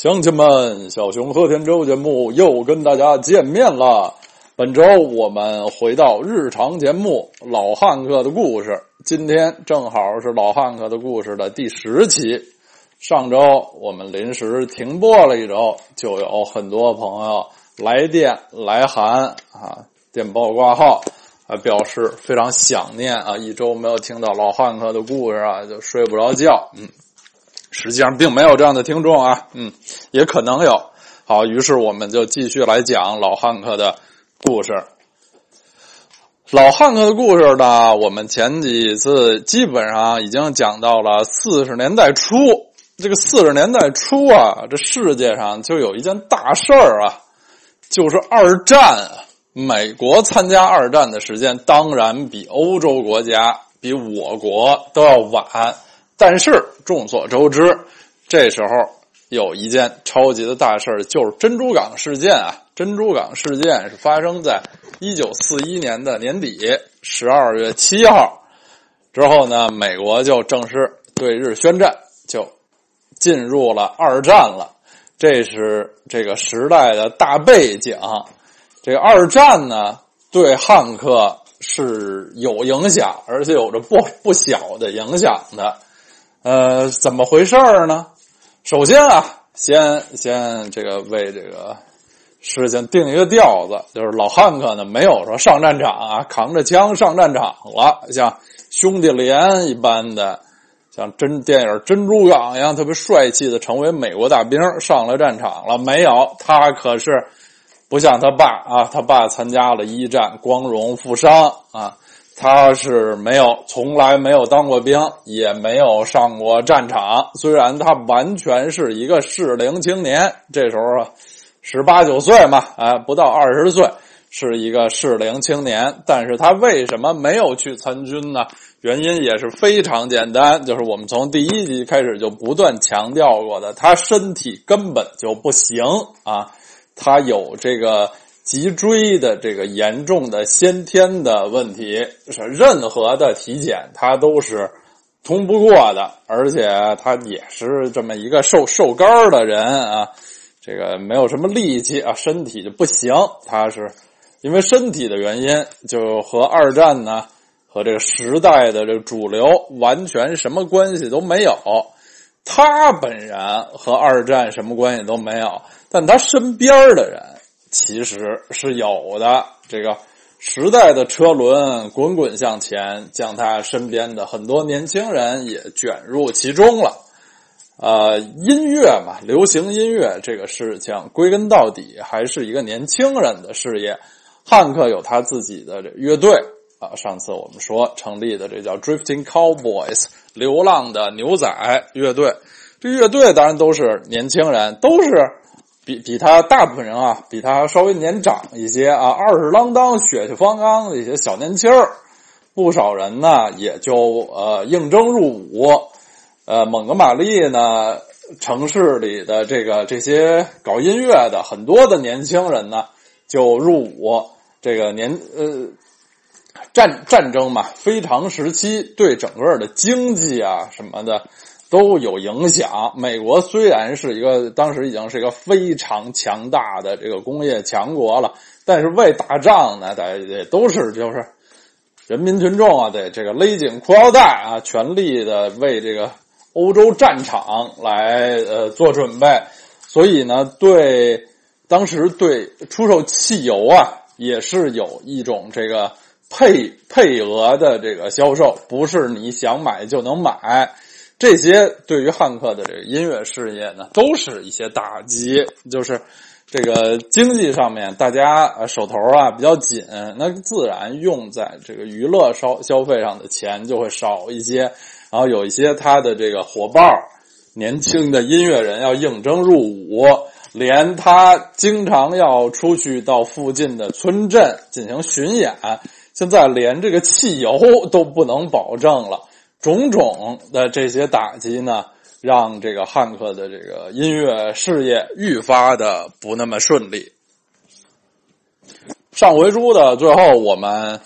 乡亲们，小熊贺天舟节目又跟大家见面了。本周我们回到日常节目《老汉克的故事》，今天正好是《老汉克的故事》的第十期。上周我们临时停播了一周，就有很多朋友来电来函啊，电报挂号啊，表示非常想念啊，一周没有听到老汉克的故事啊，就睡不着觉。嗯。实际上并没有这样的听众啊，嗯，也可能有。好，于是我们就继续来讲老汉克的故事。老汉克的故事呢，我们前几次基本上已经讲到了四十年代初。这个四十年代初啊，这世界上就有一件大事儿啊，就是二战。美国参加二战的时间当然比欧洲国家、比我国都要晚。但是众所周知，这时候有一件超级的大事儿，就是珍珠港事件啊！珍珠港事件是发生在一九四一年的年底十二月七号之后呢，美国就正式对日宣战，就进入了二战了。这是这个时代的大背景。这个二战呢，对汉克是有影响，而且有着不不小的影响的。呃，怎么回事儿呢？首先啊，先先这个为这个事情定一个调子，就是老汉克呢没有说上战场啊，扛着枪上战场了，像兄弟连一般的，像真电影《珍珠港》一样特别帅气的成为美国大兵上了战场了没有？他可是不像他爸啊，他爸参加了一战，光荣负伤啊。他是没有，从来没有当过兵，也没有上过战场。虽然他完全是一个适龄青年，这时候，十八九岁嘛，啊，不到二十岁，是一个适龄青年。但是他为什么没有去参军呢？原因也是非常简单，就是我们从第一集开始就不断强调过的，他身体根本就不行啊，他有这个。脊椎的这个严重的先天的问题，是任何的体检他都是通不过的，而且他也是这么一个瘦瘦高的人啊，这个没有什么力气啊，身体就不行。他是因为身体的原因，就和二战呢和这个时代的这个主流完全什么关系都没有。他本人和二战什么关系都没有，但他身边的人。其实是有的，这个时代的车轮滚滚向前，将他身边的很多年轻人也卷入其中了。呃，音乐嘛，流行音乐这个事情，归根到底还是一个年轻人的事业。汉克有他自己的这乐队啊，上次我们说成立的这叫 Drifting Cowboys，流浪的牛仔乐队。这乐队当然都是年轻人，都是。比比他大部分人啊，比他稍微年长一些啊，二十郎当、血气方刚的一些小年轻儿，不少人呢也就呃应征入伍，呃，蒙哥马利呢城市里的这个这些搞音乐的很多的年轻人呢就入伍，这个年呃战战争嘛，非常时期对整个的经济啊什么的。都有影响。美国虽然是一个当时已经是一个非常强大的这个工业强国了，但是为打仗呢，得得都是就是人民群众啊，得这个勒紧裤腰带啊，全力的为这个欧洲战场来呃做准备。所以呢，对当时对出售汽油啊，也是有一种这个配配额的这个销售，不是你想买就能买。这些对于汉克的这个音乐事业呢，都是一些打击，就是这个经济上面，大家手头啊比较紧，那自然用在这个娱乐消消费上的钱就会少一些。然后有一些他的这个伙伴年轻的音乐人要应征入伍，连他经常要出去到附近的村镇进行巡演，现在连这个汽油都不能保证了。种种的这些打击呢，让这个汉克的这个音乐事业愈发的不那么顺利。上回书的最后，我们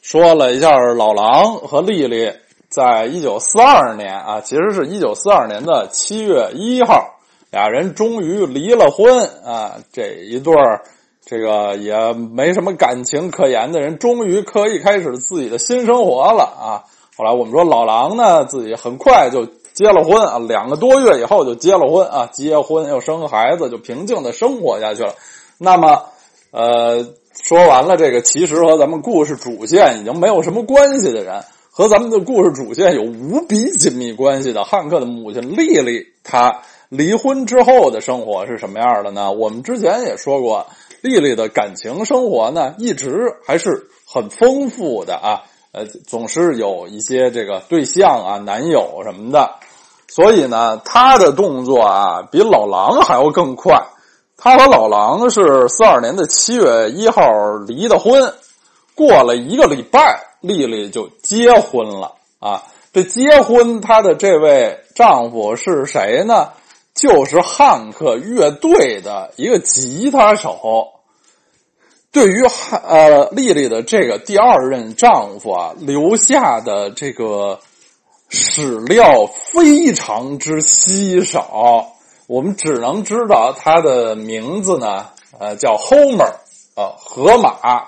说了一下老狼和丽丽在一九四二年啊，其实是一九四二年的七月一号俩人终于离了婚啊！这一对儿，这个也没什么感情可言的人，终于可以开始自己的新生活了啊！后来我们说老狼呢，自己很快就结了婚啊，两个多月以后就结了婚啊，结婚又生孩子，就平静的生活下去了。那么，呃，说完了这个，其实和咱们故事主线已经没有什么关系的人。和咱们的故事主线有无比紧密关系的汉克的母亲丽丽，她离婚之后的生活是什么样的呢？我们之前也说过，丽丽的感情生活呢，一直还是很丰富的啊，呃，总是有一些这个对象啊、男友什么的，所以呢，他的动作啊，比老狼还要更快。他和老狼是四二年的七月一号离的婚，过了一个礼拜。丽丽就结婚了啊！这结婚，她的这位丈夫是谁呢？就是汉克乐队的一个吉他手。对于呃丽丽的这个第二任丈夫啊，留下的这个史料非常之稀少，我们只能知道他的名字呢，呃，叫 Homer 啊，河马，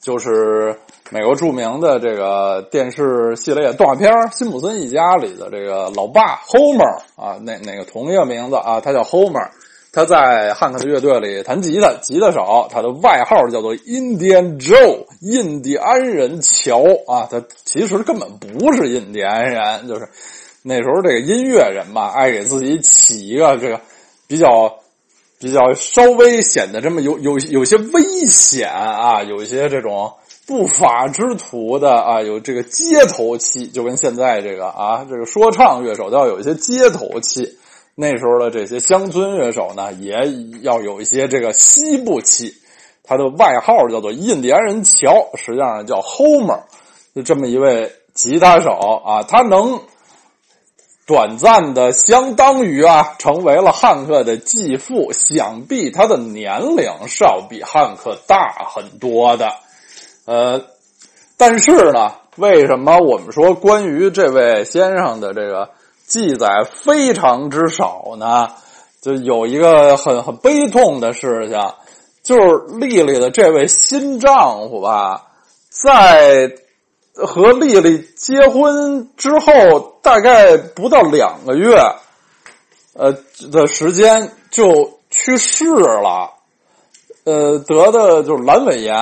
就是。美国著名的这个电视系列动画片《辛普森一家》里的这个老爸 Homer 啊，那那个同一个名字啊，他叫 Homer，他在汉克的乐队里弹吉他，吉他手，他的外号叫做 Indian Joe，印第安人乔啊，他其实根本不是印第安人，就是那时候这个音乐人嘛，爱给自己起一个这个比较比较稍微显得这么有有有些危险啊，有一些这种。不法之徒的啊，有这个街头气，就跟现在这个啊，这个说唱乐手都要有一些街头气。那时候的这些乡村乐手呢，也要有一些这个西部气。他的外号叫做印第安人乔，实际上叫 Homer，就这么一位吉他手啊，他能短暂的相当于啊，成为了汉克的继父。想必他的年龄是要比汉克大很多的。呃，但是呢，为什么我们说关于这位先生的这个记载非常之少呢？就有一个很很悲痛的事情，就是丽丽的这位新丈夫吧，在和丽丽结婚之后，大概不到两个月，呃的时间就去世了。呃，得的就是阑尾炎，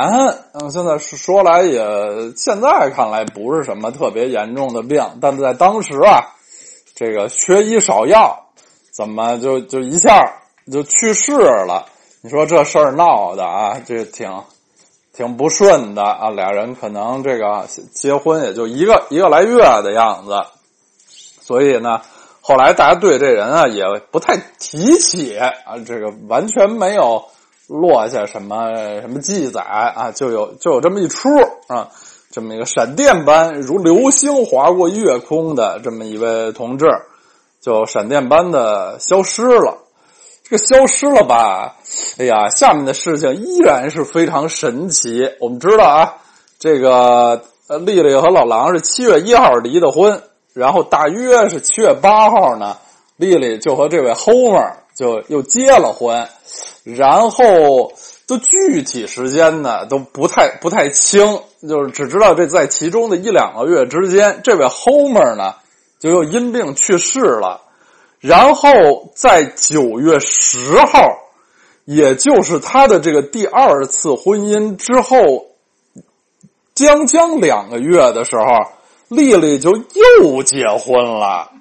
嗯，现在说来也，现在看来不是什么特别严重的病，但在当时啊，这个缺医少药，怎么就就一下就去世了？你说这事儿闹的啊，这挺挺不顺的啊。俩人可能这个结婚也就一个一个来月的样子，所以呢，后来大家对这人啊也不太提起啊，这个完全没有。落下什么什么记载啊？就有就有这么一出啊，这么一个闪电般如流星划过月空的这么一位同志，就闪电般的消失了。这个消失了吧？哎呀，下面的事情依然是非常神奇。我们知道啊，这个，丽丽和老狼是七月一号离的婚，然后大约是七月八号呢，丽丽就和这位 Homer 就又结了婚。然后，都具体时间呢都不太不太清，就是只知道这在其中的一两个月之间，这位 Homer 呢就又因病去世了。然后在九月十号，也就是他的这个第二次婚姻之后，将将两个月的时候，丽丽就又结婚了。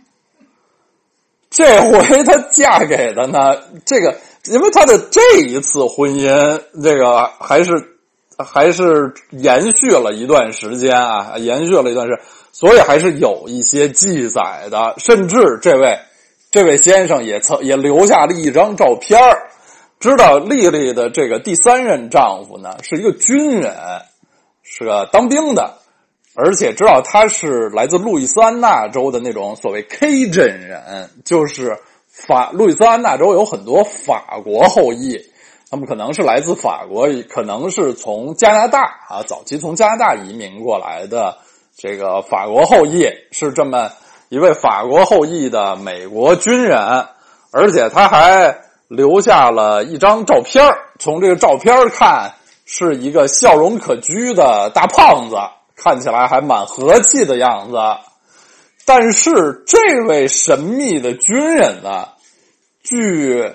这回她嫁给的呢，这个。因为他的这一次婚姻，这个还是还是延续了一段时间啊，延续了一段时间，所以还是有一些记载的。甚至这位这位先生也曾也留下了一张照片知道丽丽的这个第三任丈夫呢是一个军人，是个当兵的，而且知道他是来自路易斯安那州的那种所谓 K 镇人，就是。法路易斯安那州有很多法国后裔，他们可能是来自法国，可能是从加拿大啊，早期从加拿大移民过来的这个法国后裔，是这么一位法国后裔的美国军人，而且他还留下了一张照片从这个照片看，是一个笑容可掬的大胖子，看起来还蛮和气的样子。但是这位神秘的军人呢，据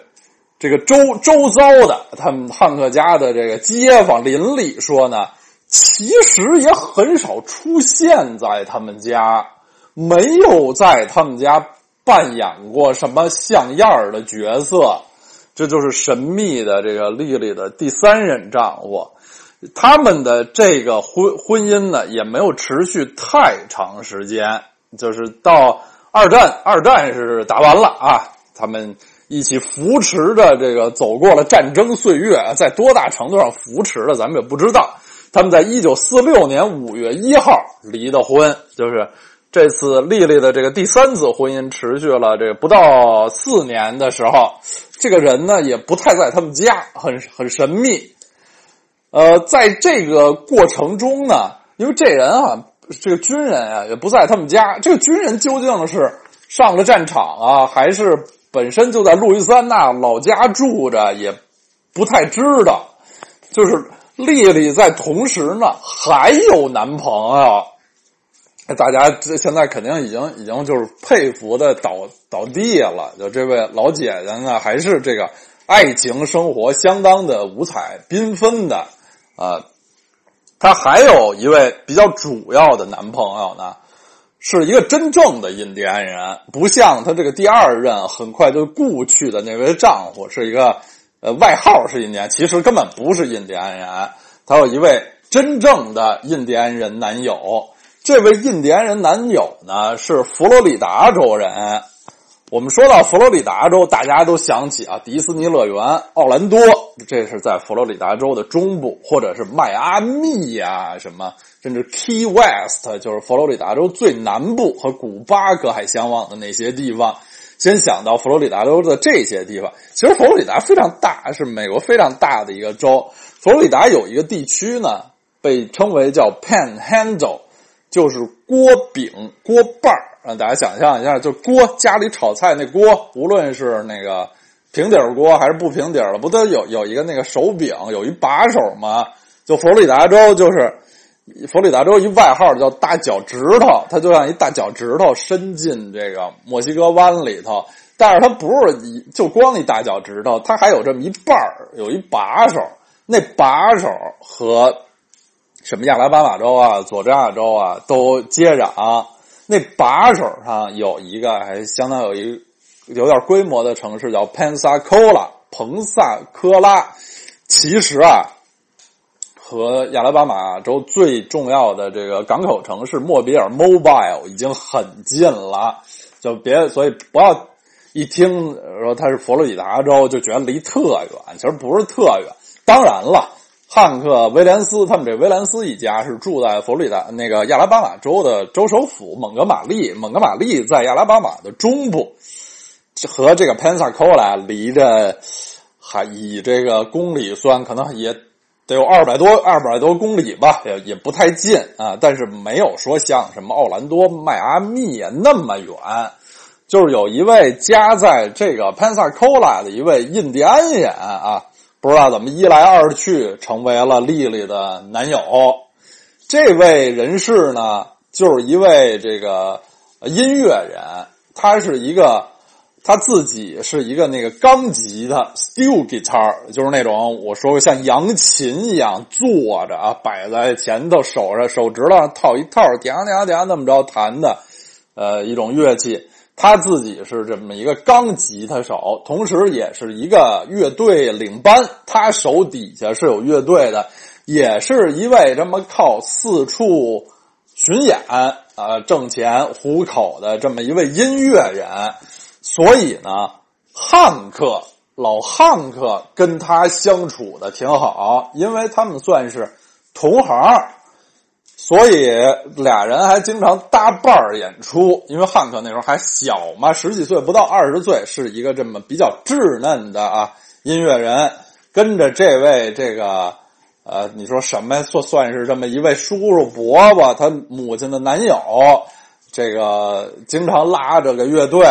这个周周遭的他们汉克家的这个街坊邻里说呢，其实也很少出现在他们家，没有在他们家扮演过什么像样的角色。这就是神秘的这个丽丽的第三任丈夫。他们的这个婚婚姻呢，也没有持续太长时间。就是到二战，二战是打完了啊，他们一起扶持着这个走过了战争岁月，在多大程度上扶持的，咱们也不知道。他们在一九四六年五月一号离的婚，就是这次丽丽的这个第三次婚姻持续了这不到四年的时候，这个人呢也不太在他们家，很很神秘。呃，在这个过程中呢，因为这人啊。这个军人啊，也不在他们家。这个军人究竟是上了战场啊，还是本身就在路易斯安那老家住着，也不太知道。就是丽丽在同时呢，还有男朋友。大家这现在肯定已经已经就是佩服的倒倒地了。就这位老姐姐呢，还是这个爱情生活相当的五彩缤纷的啊。她还有一位比较主要的男朋友呢，是一个真正的印第安人，不像她这个第二任很快就故去的那位丈夫是一个呃外号是印第安，其实根本不是印第安人。她有一位真正的印第安人男友，这位印第安人男友呢是佛罗里达州人。我们说到佛罗里达州，大家都想起啊，迪士尼乐园奥兰多，这是在佛罗里达州的中部，或者是迈阿密呀，什么，甚至 Key West，就是佛罗里达州最南部和古巴隔海相望的那些地方。先想到佛罗里达州的这些地方，其实佛罗里达非常大，是美国非常大的一个州。佛罗里达有一个地区呢，被称为叫 Panhandle，就是锅饼锅瓣儿。让大家想象一下，就锅家里炒菜那锅，无论是那个平底锅还是不平底的，不都有有一个那个手柄，有一把手吗？就佛罗里达州，就是佛罗里达州一外号叫大脚趾头，它就像一大脚趾头伸进这个墨西哥湾里头，但是它不是就光一大脚趾头，它还有这么一半，有一把手，那把手和什么亚拉巴马州啊、佐治亚州啊都接壤。那把手上有一个还相当有一有点规模的城市叫 Pensacola，彭萨科拉。其实啊，和亚拉巴马州最重要的这个港口城市莫比尔 Mobile 已经很近了，就别所以不要一听说它是佛罗里达州就觉得离特远，其实不是特远。当然了。汉克·威廉斯他们这威廉斯一家是住在佛罗里达那个亚拉巴马州的州首府蒙哥马利。蒙哥马利在亚拉巴马的中部，和这个 Pensacola 离着还以这个公里算，可能也得有二百多二百多公里吧，也也不太近啊。但是没有说像什么奥兰多、迈阿密那么远。就是有一位家在这个 Pensacola 的一位印第安人啊。不知道怎么一来二去成为了丽丽的男友，这位人士呢，就是一位这个音乐人，他是一个他自己是一个那个钢吉他 steel guitar，就是那种我说像扬琴一样坐着啊，摆在前头，手上手指头上套一套，点点点那么着弹的，呃，一种乐器。他自己是这么一个钢吉他手，同时也是一个乐队领班。他手底下是有乐队的，也是一位这么靠四处巡演啊挣钱糊口的这么一位音乐人。所以呢，汉克老汉克跟他相处的挺好，因为他们算是同行。所以俩人还经常搭伴儿演出，因为汉克那时候还小嘛，十几岁不到二十岁，是一个这么比较稚嫩的啊音乐人，跟着这位这个呃，你说什么算算是这么一位叔叔伯伯，他母亲的男友，这个经常拉着个乐队，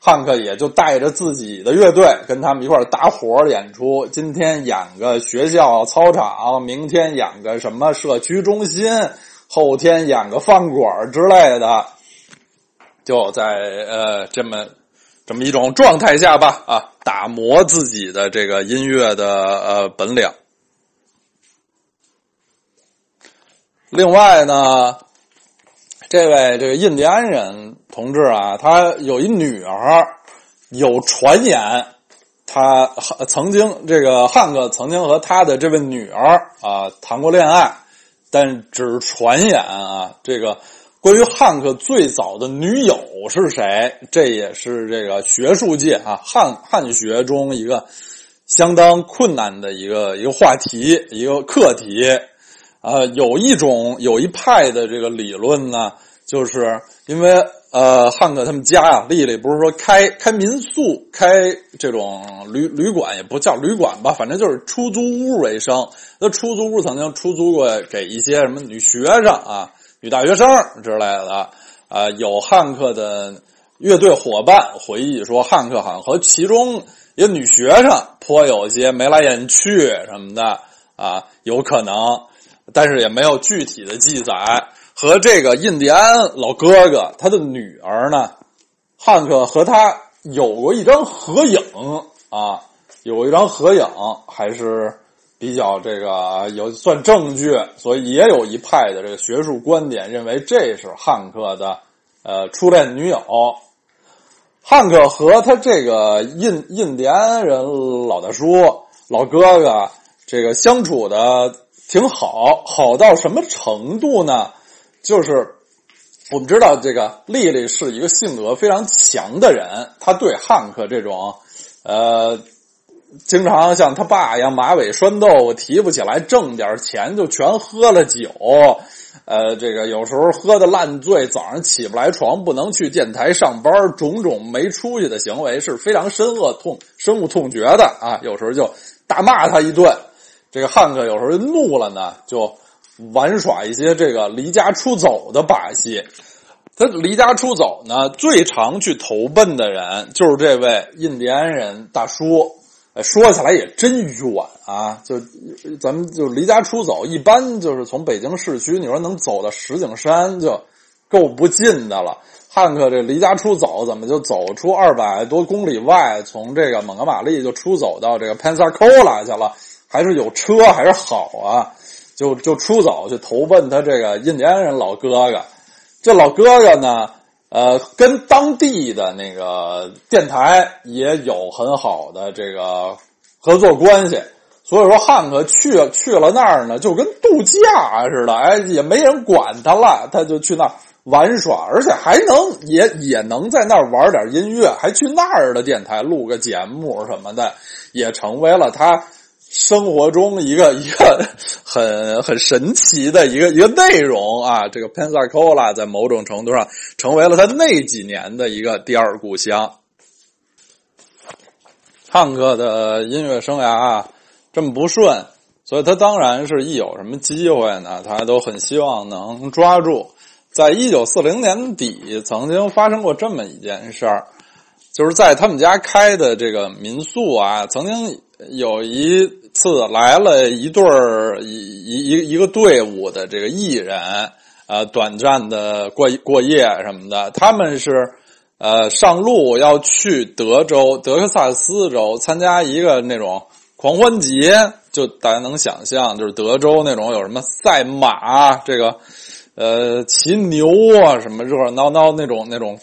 汉克也就带着自己的乐队跟他们一块搭伙演出。今天演个学校操场，明天演个什么社区中心，后天演个饭馆之类的。就在呃这么这么一种状态下吧，啊，打磨自己的这个音乐的呃本领。另外呢。这位这个印第安人同志啊，他有一女儿，有传言，他曾经这个汉克曾经和他的这位女儿啊谈过恋爱，但只是传言啊。这个关于汉克最早的女友是谁，这也是这个学术界啊汉汉学中一个相当困难的一个一个话题一个课题。呃，有一种有一派的这个理论呢。就是因为呃，汉克他们家啊，丽丽不是说开开民宿、开这种旅旅馆，也不叫旅馆吧，反正就是出租屋为生。那出租屋曾经出租过给一些什么女学生啊、女大学生之类的啊。有汉克的乐队伙伴回忆说，汉克好像和其中一个女学生颇有些眉来眼去什么的啊，有可能，但是也没有具体的记载。和这个印第安老哥哥，他的女儿呢，汉克和他有过一张合影啊，有一张合影，还是比较这个有算证据，所以也有一派的这个学术观点认为这是汉克的呃初恋女友。汉克和他这个印印第安人老大叔老哥哥这个相处的挺好，好到什么程度呢？就是我们知道，这个丽丽是一个性格非常强的人，她对汉克这种，呃，经常像他爸一样马尾拴豆腐提不起来，挣点钱就全喝了酒，呃，这个有时候喝的烂醉，早上起不来床，不能去电台上班，种种没出息的行为是非常深恶痛深恶痛绝的啊！有时候就大骂他一顿，这个汉克有时候怒了呢，就。玩耍一些这个离家出走的把戏，他离家出走呢，最常去投奔的人就是这位印第安人大叔。说起来也真远啊！就咱们就离家出走，一般就是从北京市区，你说能走到石景山就够不近的了。汉克这离家出走，怎么就走出二百多公里外，从这个蒙哥马利就出走到这个潘萨科拉去了？还是有车，还是好啊？就就出走去投奔他这个印第安人老哥哥，这老哥哥呢，呃，跟当地的那个电台也有很好的这个合作关系，所以说汉克去去了那儿呢，就跟度假似的，哎，也没人管他了，他就去那玩耍，而且还能也也能在那儿玩点音乐，还去那儿的电台录个节目什么的，也成为了他。生活中一个 一个很很神奇的一个一个内容啊，这个 Pensacola 在某种程度上成为了他那几年的一个第二故乡。汉克的音乐生涯啊这么不顺，所以他当然是一有什么机会呢，他都很希望能抓住。在一九四零年底，曾经发生过这么一件事儿，就是在他们家开的这个民宿啊，曾经有一。次来了一对儿一一一一个队伍的这个艺人，呃，短暂的过过夜什么的。他们是呃上路要去德州德克萨斯州参加一个那种狂欢节，就大家能想象，就是德州那种有什么赛马，这个呃骑牛啊，什么热热闹闹那种那种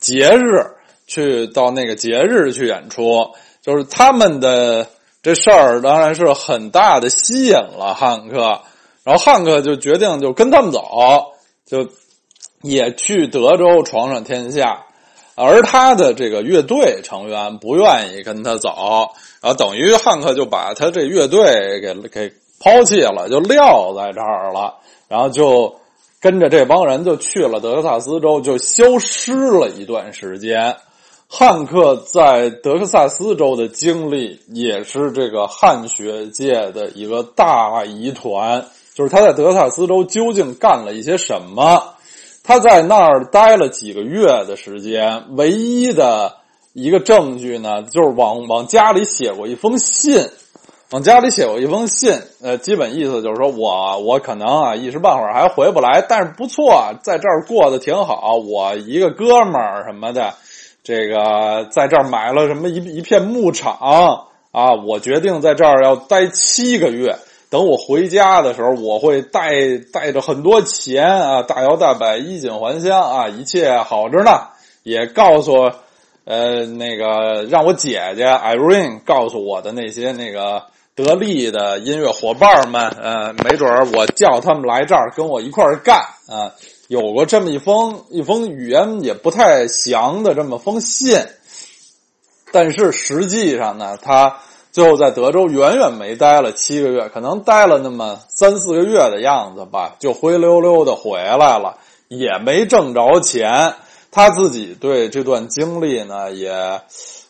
节日，去到那个节日去演出，就是他们的。这事儿当然是很大的吸引了汉克，然后汉克就决定就跟他们走，就也去德州闯闯天下，而他的这个乐队成员不愿意跟他走，然后等于汉克就把他这乐队给给抛弃了，就撂在这儿了，然后就跟着这帮人就去了德克萨斯州，就消失了一段时间。汉克在德克萨斯州的经历也是这个汉学界的一个大疑团，就是他在德克萨斯州究竟干了一些什么？他在那儿待了几个月的时间，唯一的一个证据呢，就是往往家里写过一封信，往家里写过一封信，呃，基本意思就是说我我可能啊一时半会儿还回不来，但是不错，在这儿过得挺好，我一个哥们儿什么的，这个在这儿买了什么一一片牧场啊，我决定在这儿要待七个月。等我回家的时候，我会带带着很多钱啊，大摇大摆，衣锦还乡啊，一切好着呢。也告诉，呃，那个让我姐姐 Irene 告诉我的那些那个得力的音乐伙伴们，呃，没准儿我叫他们来这儿跟我一块儿干啊。有过这么一封一封语言也不太详的这么封信，但是实际上呢，他。最后在德州远远没待了七个月，可能待了那么三四个月的样子吧，就灰溜溜的回来了，也没挣着钱。他自己对这段经历呢，也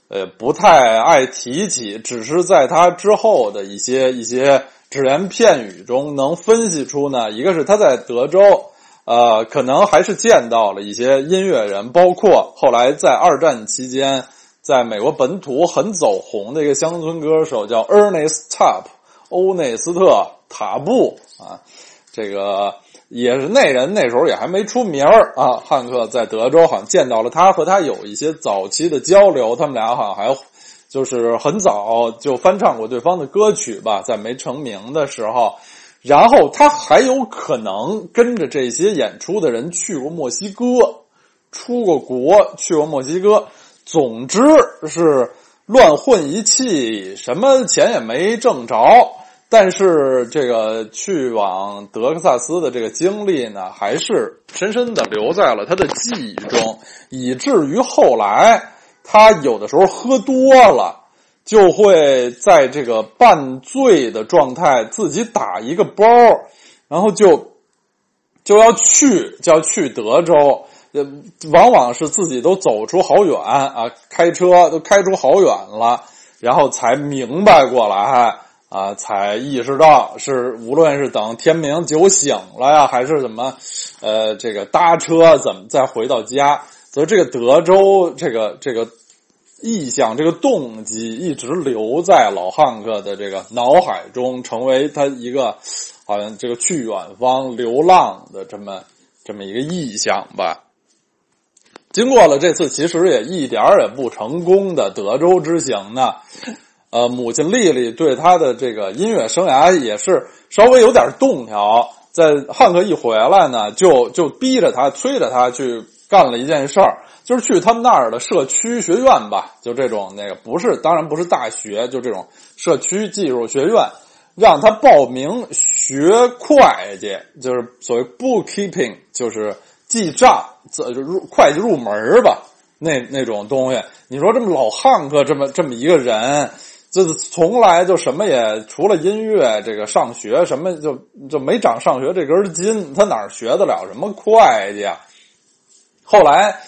呃不太爱提起，只是在他之后的一些一些只言片语中，能分析出呢，一个是他在德州，呃，可能还是见到了一些音乐人，包括后来在二战期间。在美国本土很走红的一个乡村歌手叫 Ernest Tubb，欧内斯特·塔布啊，这个也是那人那时候也还没出名儿啊。汉克在德州好像见到了他，和他有一些早期的交流，他们俩好像还就是很早就翻唱过对方的歌曲吧，在没成名的时候。然后他还有可能跟着这些演出的人去过墨西哥，出过国，去过墨西哥。总之是乱混一气，什么钱也没挣着。但是这个去往德克萨斯的这个经历呢，还是深深的留在了他的记忆中，以至于后来他有的时候喝多了，就会在这个半醉的状态自己打一个包，然后就就要去，就要去德州。呃，往往是自己都走出好远啊，开车都开出好远了，然后才明白过来啊，才意识到是无论是等天明酒醒了呀，还是怎么，呃，这个搭车怎么再回到家，所以这个德州这个这个意向这个动机一直留在老汉克的这个脑海中，成为他一个好像这个去远方流浪的这么这么一个意向吧。经过了这次其实也一点也不成功的德州之行呢，呃，母亲丽丽对他的这个音乐生涯也是稍微有点动摇。在汉克一回来呢，就就逼着他、催着他去干了一件事儿，就是去他们那儿的社区学院吧，就这种那个不是，当然不是大学，就这种社区技术学院，让他报名学会计，就是所谓 bookkeeping，就是。记账，这就入会计入门吧，那那种东西。你说这么老汉克这么这么一个人，就是从来就什么也除了音乐，这个上学什么就就没长上学这根筋，他哪学得了什么会计啊？后来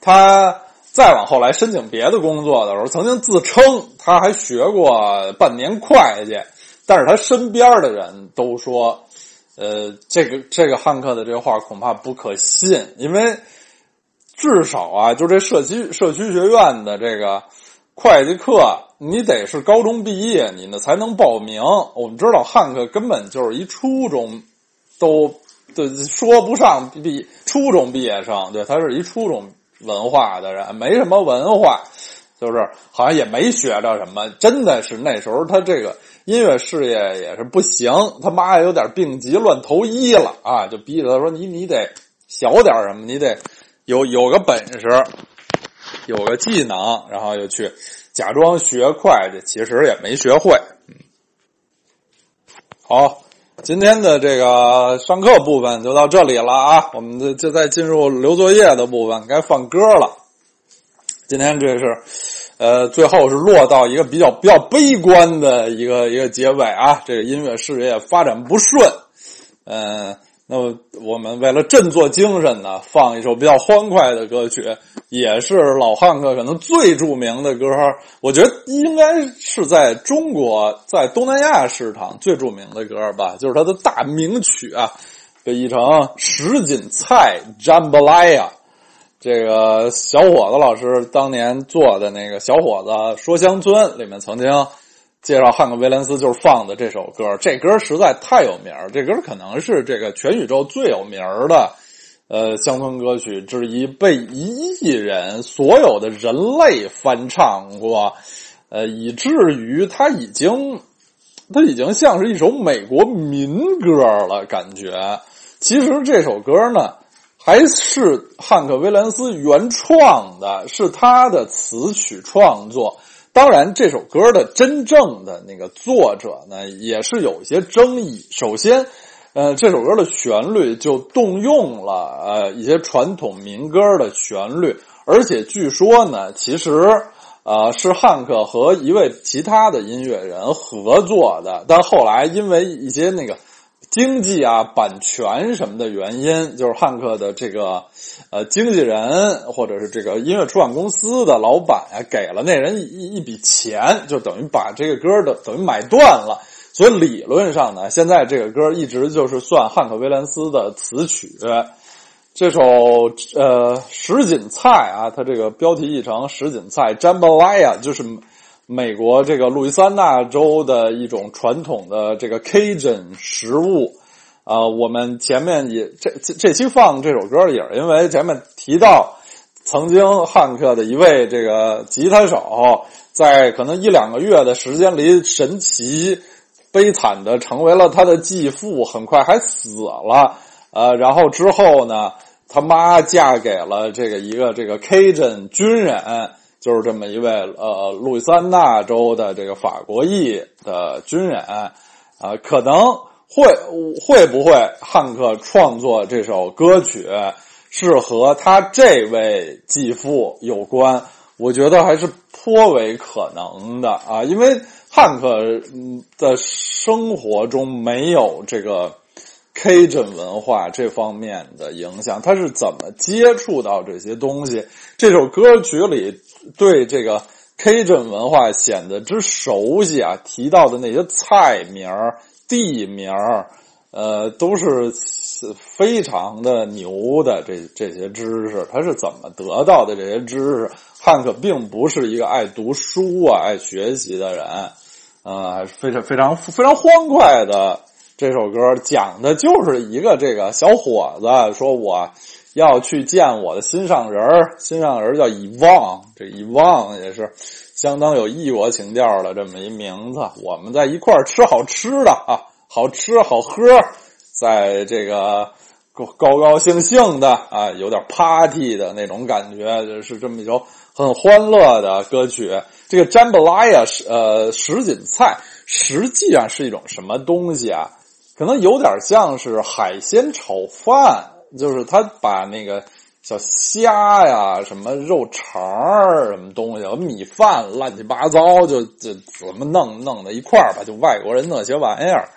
他再往后来申请别的工作的时候，曾经自称他还学过半年会计，但是他身边的人都说。呃，这个这个汉克的这话恐怕不可信，因为至少啊，就这社区社区学院的这个会计课，你得是高中毕业，你呢才能报名。我们知道汉克根本就是一初中都对说不上毕初中毕业生，对他是一初中文化的人，没什么文化，就是好像也没学着什么。真的是那时候他这个。音乐事业也是不行，他妈有点病急乱投医了啊！就逼着他说：“你你得小点什么，你得有有个本事，有个技能，然后又去假装学会计，其实也没学会。”好，今天的这个上课部分就到这里了啊！我们就就在进入留作业的部分，该放歌了。今天这是。呃，最后是落到一个比较比较悲观的一个一个结尾啊，这个音乐事业发展不顺，嗯，那么我们为了振作精神呢，放一首比较欢快的歌曲，也是老汉克可能最著名的歌，我觉得应该是在中国在东南亚市场最著名的歌吧，就是他的大名曲啊，被译成什锦菜 Jamblaya。这个小伙子老师当年做的那个《小伙子说乡村》里面曾经介绍汉克·威廉斯就是放的这首歌，这歌实在太有名，这歌可能是这个全宇宙最有名的呃乡村歌曲之一，被一亿人所有的人类翻唱过，呃，以至于它已经它已经像是一首美国民歌了，感觉。其实这首歌呢。还是汉克·威廉斯原创的，是他的词曲创作。当然，这首歌的真正的那个作者呢，也是有一些争议。首先，呃，这首歌的旋律就动用了呃一些传统民歌的旋律，而且据说呢，其实呃是汉克和一位其他的音乐人合作的，但后来因为一些那个。经济啊，版权什么的原因，就是汉克的这个呃经纪人或者是这个音乐出版公司的老板啊，给了那人一一笔钱，就等于把这个歌的等于买断了。所以理论上呢，现在这个歌一直就是算汉克威廉斯的词曲。这首呃什锦菜啊，它这个标题译成什锦菜 （Jambalaya） 就是。美国这个路易斯安那州的一种传统的这个 Cajun 食物，啊，我们前面也这这这期放这首歌也是因为前面提到，曾经汉克的一位这个吉他手，在可能一两个月的时间里，神奇悲惨的成为了他的继父，很快还死了，呃，然后之后呢，他妈嫁给了这个一个这个 Cajun 军人。就是这么一位呃，路易斯安那州的这个法国裔的军人啊，可能会会不会汉克创作这首歌曲是和他这位继父有关？我觉得还是颇为可能的啊，因为汉克的生活中没有这个 Cajun 文化这方面的影响，他是怎么接触到这些东西？这首歌曲里。对这个 K 镇文化显得之熟悉啊，提到的那些菜名儿、地名儿，呃，都是非常的牛的。这这些知识，他是怎么得到的？这些知识，汉克并不是一个爱读书啊、爱学习的人，啊，非常非常非常欢快的这首歌，讲的就是一个这个小伙子说：“我。”要去见我的心上人儿，心上人叫遗忘，这遗忘也是相当有异国情调的这么一名字。我们在一块儿吃好吃的啊，好吃好喝，在这个高高高兴兴的啊，有点 party 的那种感觉，就是这么一首很欢乐的歌曲。这个 jambalaya 呃什锦菜，实际上是一种什么东西啊？可能有点像是海鲜炒饭。就是他把那个小虾呀、什么肉肠儿、什么东西米饭乱七八糟，就就怎么弄弄在一块儿吧。就外国人那些玩意儿，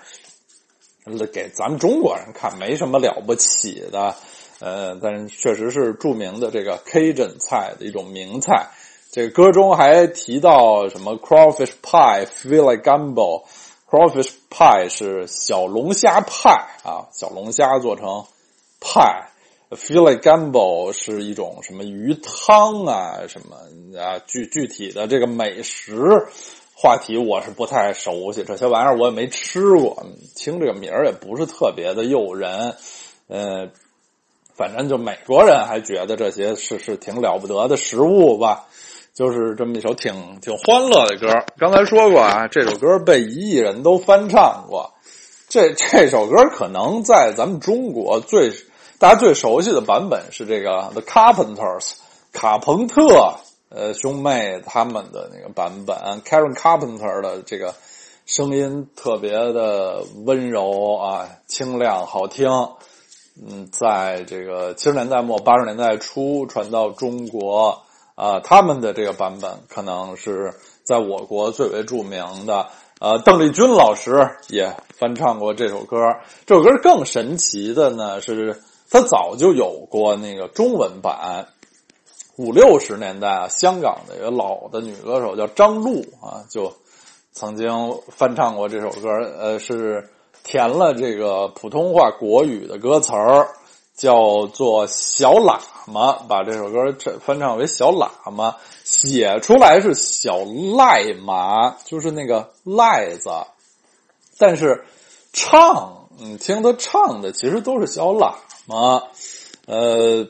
给咱们中国人看没什么了不起的，呃，但是确实是著名的这个 Cajun 菜的一种名菜。这个歌中还提到什么 crawfish pie，feel like gumbo。crawfish pie 是小龙虾派啊，小龙虾做成。派，feel like gumbo 是一种什么鱼汤啊？什么啊？具具体的这个美食话题我是不太熟悉，这些玩意儿我也没吃过，听这个名儿也不是特别的诱人。呃，反正就美国人还觉得这些是是挺了不得的食物吧。就是这么一首挺挺欢乐的歌。刚才说过啊，这首歌被一亿人都翻唱过。这这首歌可能在咱们中国最。大家最熟悉的版本是这个 The Carpenters 卡朋特呃兄妹他们的那个版本，Karen Carpenter 的这个声音特别的温柔啊，清亮好听。嗯，在这个七十年代末八十年代初传到中国啊，他们的这个版本可能是在我国最为著名的。呃，邓丽君老师也翻唱过这首歌。这首歌更神奇的呢是。他早就有过那个中文版，五六十年代啊，香港的一个老的女歌手叫张璐啊，就曾经翻唱过这首歌，呃，是填了这个普通话国语的歌词儿，叫做小喇嘛，把这首歌翻唱为小喇嘛，写出来是小赖马，就是那个赖子，但是唱，你听他唱的其实都是小喇啊，呃。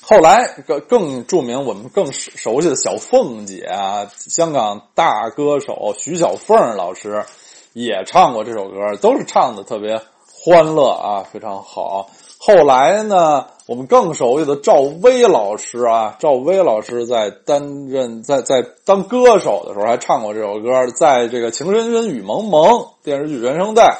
后来更更著名，我们更熟悉的小凤姐啊，香港大歌手徐小凤老师也唱过这首歌，都是唱的特别欢乐啊，非常好。后来呢，我们更熟悉的赵薇老师啊，赵薇老师在担任在在当歌手的时候还唱过这首歌，在这个《情深深雨蒙蒙》电视剧原声带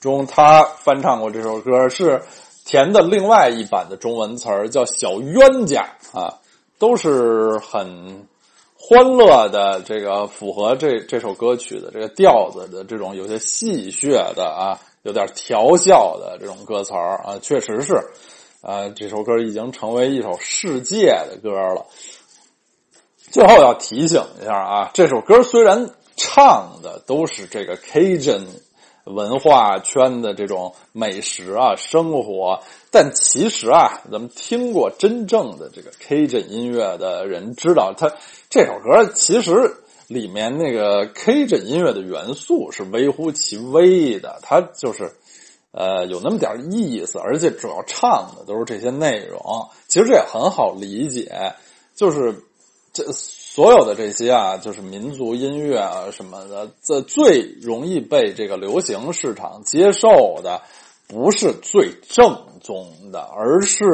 中，她翻唱过这首歌是。填的另外一版的中文词儿叫“小冤家”啊，都是很欢乐的，这个符合这这首歌曲的这个调子的这种有些戏谑的啊，有点调笑的这种歌词儿啊，确实是啊，这首歌已经成为一首世界的歌了。最后要提醒一下啊，这首歌虽然唱的都是这个 Cajun。文化圈的这种美食啊，生活，但其实啊，咱们听过真正的这个 K 镇音乐的人知道，他这首歌其实里面那个 K 镇音乐的元素是微乎其微的，它就是呃有那么点意思，而且主要唱的都是这些内容。其实这也很好理解，就是这。所有的这些啊，就是民族音乐啊什么的，这最容易被这个流行市场接受的，不是最正宗的，而是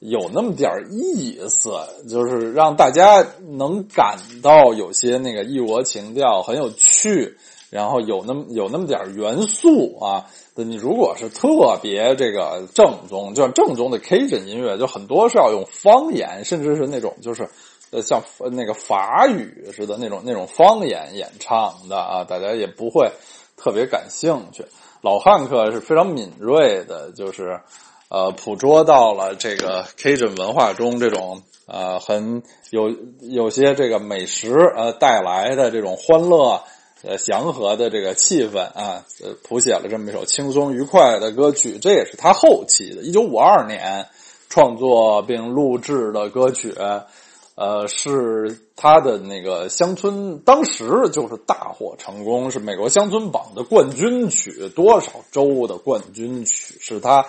有那么点意思，就是让大家能感到有些那个异国情调很有趣，然后有那么有那么点元素啊。你如果是特别这个正宗，就像正宗的 Cajun 音乐，就很多是要用方言，甚至是那种就是。呃，像那个法语似的那种那种方言演唱的啊，大家也不会特别感兴趣。老汉克是非常敏锐的，就是呃，捕捉到了这个 Cajun 文化中这种呃很有有些这个美食呃带来的这种欢乐呃祥和的这个气氛啊，呃，谱写了这么一首轻松愉快的歌曲。这也是他后期的，一九五二年创作并录制的歌曲。呃，是他的那个乡村，当时就是大获成功，是美国乡村榜的冠军曲，多少周的冠军曲，是他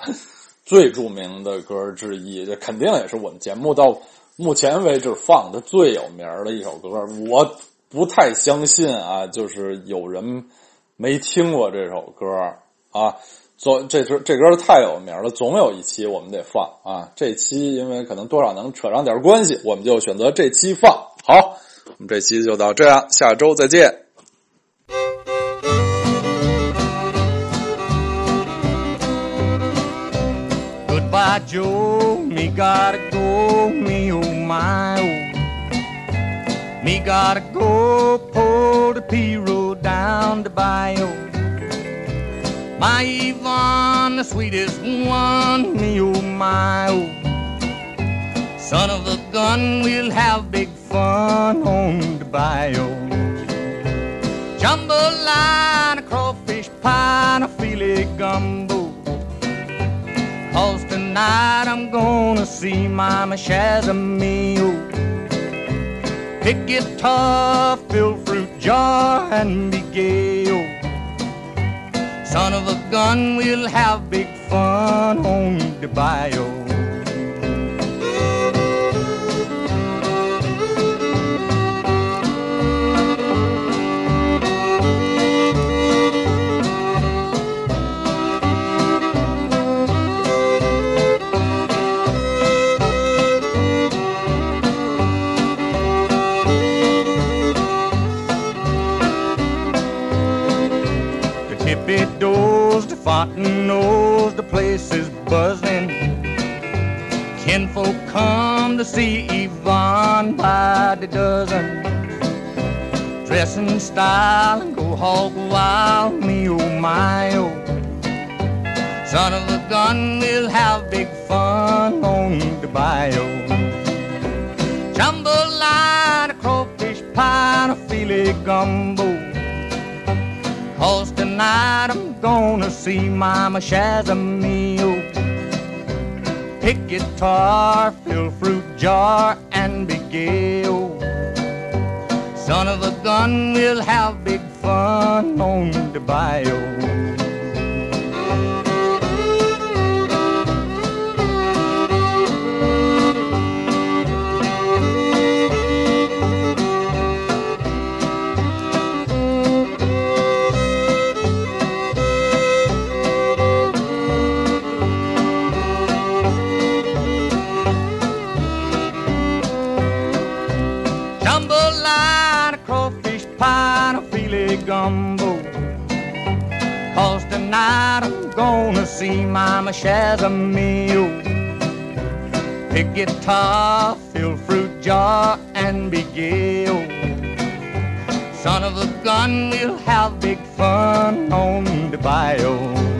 最著名的歌之一，这肯定也是我们节目到目前为止放的最有名的一首歌。我不太相信啊，就是有人没听过这首歌啊。总这歌这歌太有名了，总有一期我们得放啊。这期因为可能多少能扯上点关系，我们就选择这期放。好，我们这期就到这样，下周再见。Goodbye, Joe. Me gotta go. Me oh my oh. Me gotta go. Pull the P road down the bayou. My Yvonne, the sweetest one, me oh my oh. Son of a gun, we'll have big fun on the bayou. Jambalaya, a crawfish pie, and a filet gumbo. Cause tonight I'm gonna see Mama Shazamio. Pick guitar, fill fruit jar, and be gay. Son of a gun, we'll have big fun on the bayou. Buzzing. Kinfolk come to see Yvonne by the dozen. Dress in style and go hog wild, me oh my oh. Son of a gun, we'll have big fun on the bayou. Jambalaya, a crawfish pie, a filet gumbo. Cause tonight I'm gonna see Mama Shazamio. Pick guitar, fill fruit jar, and be gay. Son of a gun, we'll have big fun on the bayou. Tonight I'm gonna see Mama Shazamio. Pick guitar, fill fruit jar, and be gay. Son of a gun, we'll have big fun on the bayou.